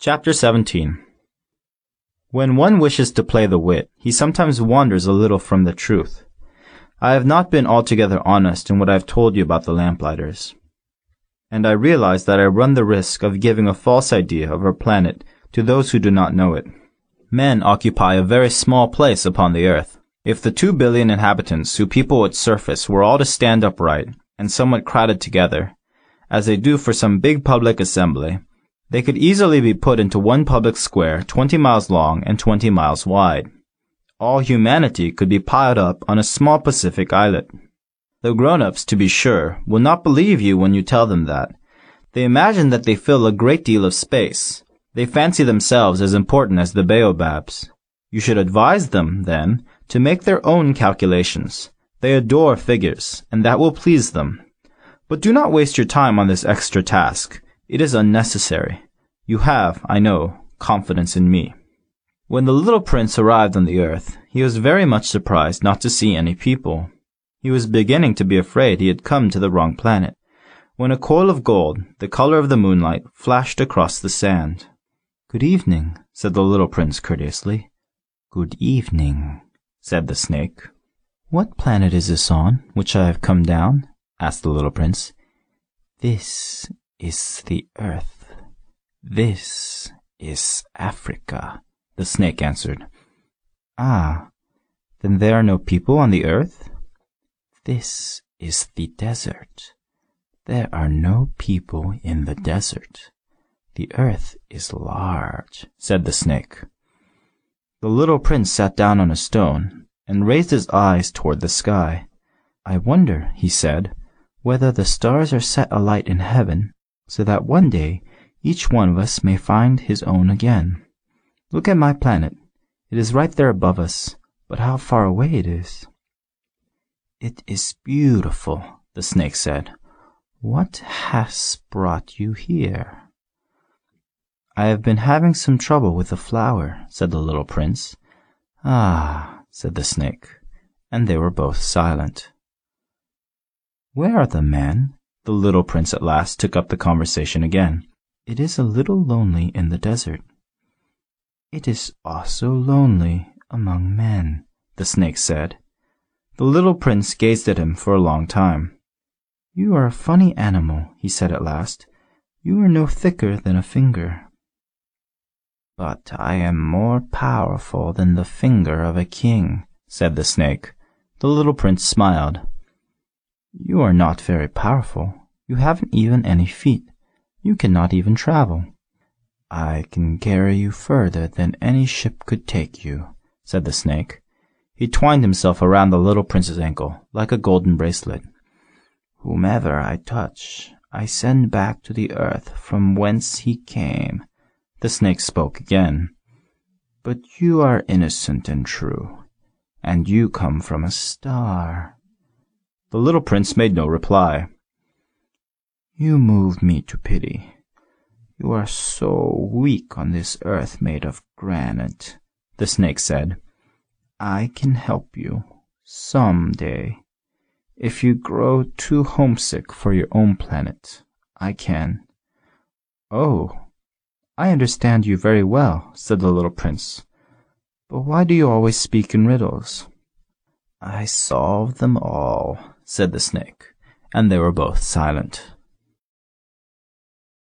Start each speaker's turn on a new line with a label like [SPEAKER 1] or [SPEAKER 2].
[SPEAKER 1] Chapter 17 When one wishes to play the wit, he sometimes wanders a little from the truth. I have not been altogether honest in what I have told you about the lamplighters. And I realize that I run the risk of giving a false idea of our planet to those who do not know it. Men occupy a very small place upon the earth. If the two billion inhabitants who people its surface were all to stand upright and somewhat crowded together, as they do for some big public assembly, they could easily be put into one public square twenty miles long and twenty miles wide. All humanity could be piled up on a small Pacific islet. The grown-ups, to be sure, will not believe you when you tell them that. They imagine that they fill a great deal of space. They fancy themselves as important as the baobabs. You should advise them, then, to make their own calculations. They adore figures, and that will please them. But do not waste your time on this extra task. It is unnecessary. You have, I know, confidence in me. When the little prince arrived on the earth, he was very much surprised not to see any people. He was beginning to be afraid he had come to the wrong planet, when a coil of gold, the color of the moonlight, flashed across the sand. Good evening, said the little prince courteously. Good evening, said the snake. What planet is this on, which I have come down? asked the little prince. This is the earth. This is Africa, the snake answered. Ah, then there are no people on the earth? This is the desert. There are no people in the desert. The earth is large, said the snake. The little prince sat down on a stone and raised his eyes toward the sky. I wonder, he said, whether the stars are set alight in heaven, so that one day each one of us may find his own again. Look at my planet. It is right there above us, but how far away it is. It is beautiful, the snake said. What has brought you here? I have been having some trouble with a flower, said the little prince. Ah, said the snake, and they were both silent. Where are the men? The little prince at last took up the conversation again. It is a little lonely in the desert. It is also lonely among men, the snake said. The little prince gazed at him for a long time. You are a funny animal, he said at last. You are no thicker than a finger. But I am more powerful than the finger of a king, said the snake. The little prince smiled. You are not very powerful. You haven't even any feet. You cannot even travel. I can carry you further than any ship could take you, said the snake. He twined himself around the little prince's ankle, like a golden bracelet. Whomever I touch, I send back to the earth from whence he came. The snake spoke again. But you are innocent and true, and you come from a star. The little prince made no reply. You move me to pity. You are so weak on this earth made of granite, the snake said. I can help you some day. If you grow too homesick for your own planet, I can. Oh, I understand you very well, said the little prince. But why do you always speak in riddles? I solve them all, said the snake, and they were both silent.